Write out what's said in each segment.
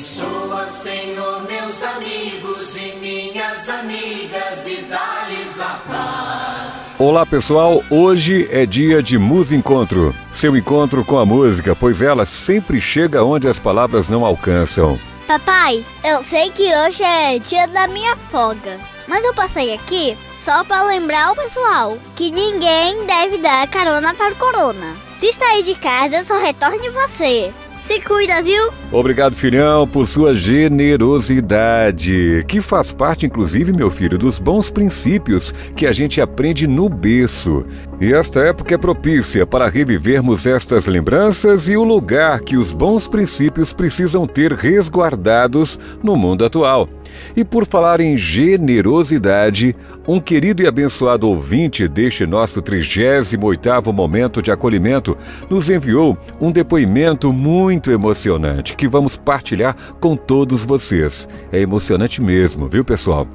Abençoa, Senhor, meus amigos e minhas amigas e dá-lhes a paz. Olá pessoal, hoje é dia de Música Encontro. Seu encontro com a música, pois ela sempre chega onde as palavras não alcançam. Papai, eu sei que hoje é dia da minha folga, mas eu passei aqui só para lembrar o pessoal que ninguém deve dar carona para o corona. Se sair de casa, eu só retorno você. Se cuida, viu? Obrigado, filhão, por sua generosidade, que faz parte, inclusive, meu filho, dos bons princípios que a gente aprende no berço. E esta época é propícia para revivermos estas lembranças e o lugar que os bons princípios precisam ter resguardados no mundo atual. E por falar em generosidade, um querido e abençoado ouvinte deste nosso 38º momento de acolhimento nos enviou um depoimento muito emocionante que vamos partilhar com todos vocês. É emocionante mesmo, viu, pessoal?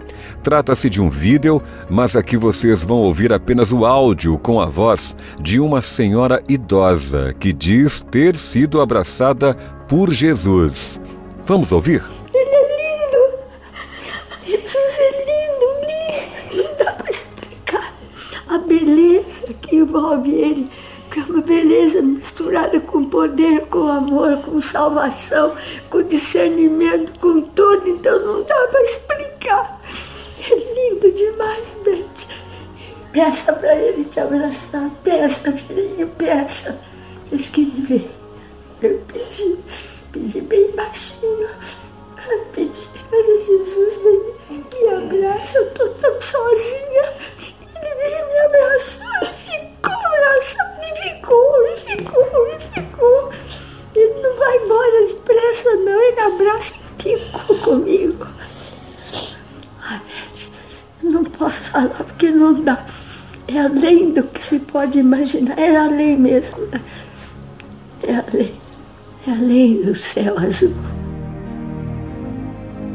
Trata-se de um vídeo, mas aqui vocês vão ouvir apenas o áudio com a voz de uma senhora idosa que diz ter sido abraçada por Jesus. Vamos ouvir? Envolve ele, que é uma beleza misturada com poder, com amor, com salvação, com discernimento, com tudo, então não dá para explicar. É lindo demais, Beth. Peça para ele te abraçar, peça, filhinho, peça. Diz que vem. Eu pedi, pedi bem baixinho. E ficou comigo. Não posso falar porque não dá. É além do que se pode imaginar, é além mesmo. É além, é além do céu azul.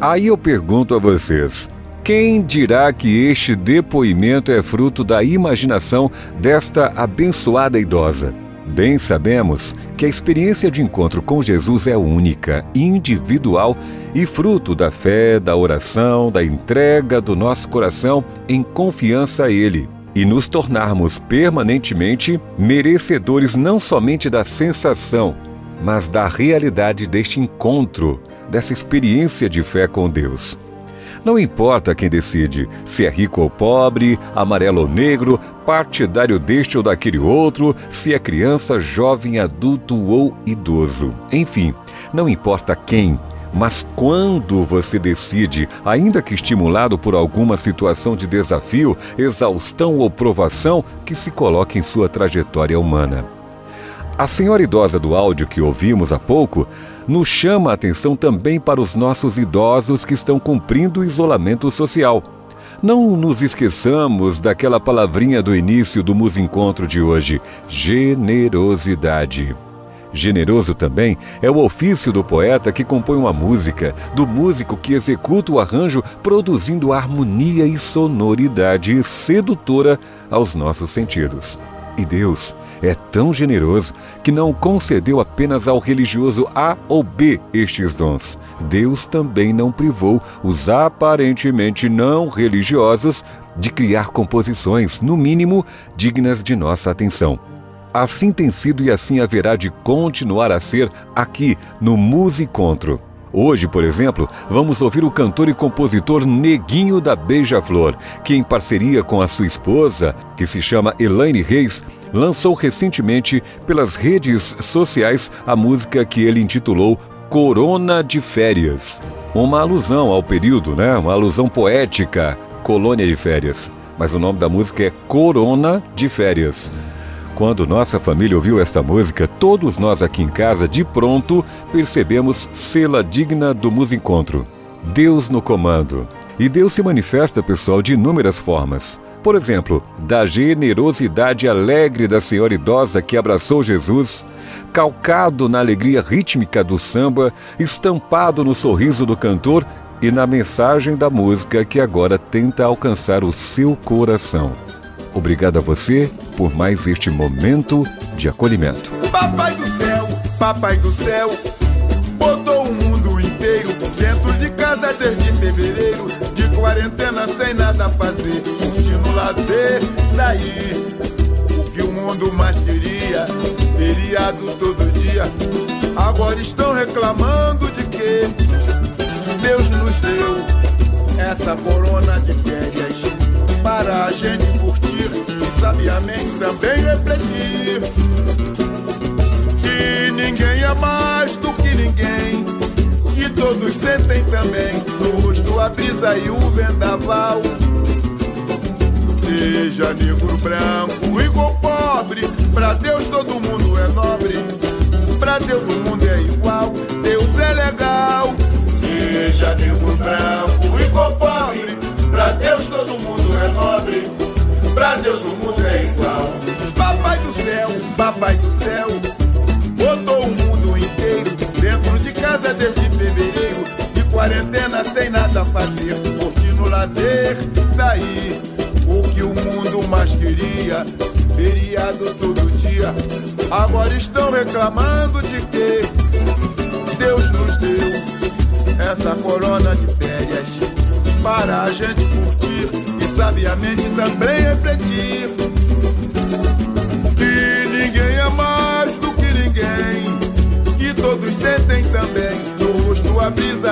Aí eu pergunto a vocês: quem dirá que este depoimento é fruto da imaginação desta abençoada idosa? Bem sabemos que a experiência de encontro com Jesus é única, individual e fruto da fé, da oração, da entrega do nosso coração em confiança a Ele e nos tornarmos permanentemente merecedores não somente da sensação, mas da realidade deste encontro, dessa experiência de fé com Deus. Não importa quem decide, se é rico ou pobre, amarelo ou negro, partidário deste ou daquele outro, se é criança, jovem, adulto ou idoso. Enfim, não importa quem, mas quando você decide, ainda que estimulado por alguma situação de desafio, exaustão ou provação que se coloque em sua trajetória humana. A senhora idosa do áudio que ouvimos há pouco nos chama a atenção também para os nossos idosos que estão cumprindo o isolamento social. Não nos esqueçamos daquela palavrinha do início do Musencontro de hoje: generosidade. Generoso também é o ofício do poeta que compõe uma música, do músico que executa o arranjo, produzindo harmonia e sonoridade sedutora aos nossos sentidos. E Deus é tão generoso que não concedeu apenas ao religioso A ou B estes dons. Deus também não privou os aparentemente não religiosos de criar composições, no mínimo, dignas de nossa atenção. Assim tem sido e assim haverá de continuar a ser aqui no Musicontro. Hoje, por exemplo, vamos ouvir o cantor e compositor Neguinho da Beija-Flor, que, em parceria com a sua esposa, que se chama Elaine Reis, lançou recentemente pelas redes sociais a música que ele intitulou Corona de Férias. Uma alusão ao período, né? Uma alusão poética, colônia de férias. Mas o nome da música é Corona de Férias. Quando nossa família ouviu esta música, todos nós aqui em casa, de pronto, percebemos sê-la digna do Musencontro. Deus no comando. E Deus se manifesta, pessoal, de inúmeras formas. Por exemplo, da generosidade alegre da senhora idosa que abraçou Jesus, calcado na alegria rítmica do samba, estampado no sorriso do cantor e na mensagem da música que agora tenta alcançar o seu coração. Obrigado a você por mais este momento de acolhimento. Papai do céu, papai do céu, botou o mundo inteiro casa desde fevereiro, de quarentena sem nada fazer, curtindo lazer. Daí, o que o mundo mais queria, feriado todo dia. Agora estão reclamando de que Deus nos deu essa corona de férias para a gente também refletir que ninguém é mais do que ninguém que todos sentem também no rosto a brisa e o vendaval. Seja negro, branco, rico pobre pra Deus todo mundo é nobre pra Deus o mundo é igual Deus é legal casa desde fevereiro. De quarentena sem nada fazer, curtindo lazer. Daí o que o mundo mais queria, feriado todo dia. Agora estão reclamando de que Deus nos deu essa corona de férias para a gente curtir e sabiamente também refletir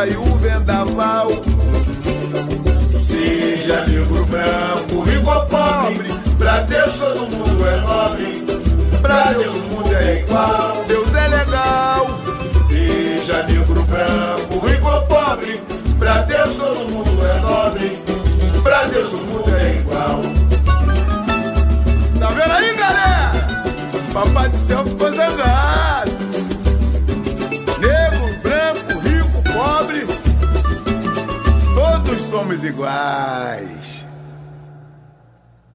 e o vendaval. Seja negro, branco, rico ou pobre, pra Deus todo mundo é nobre, pra Deus o mundo é igual, Deus é legal. Seja negro, branco, rico ou pobre, pra Deus todo mundo é nobre, pra Deus o mundo é igual. Tá vendo aí, galera? Papai do céu ficou zangado. Somos iguais.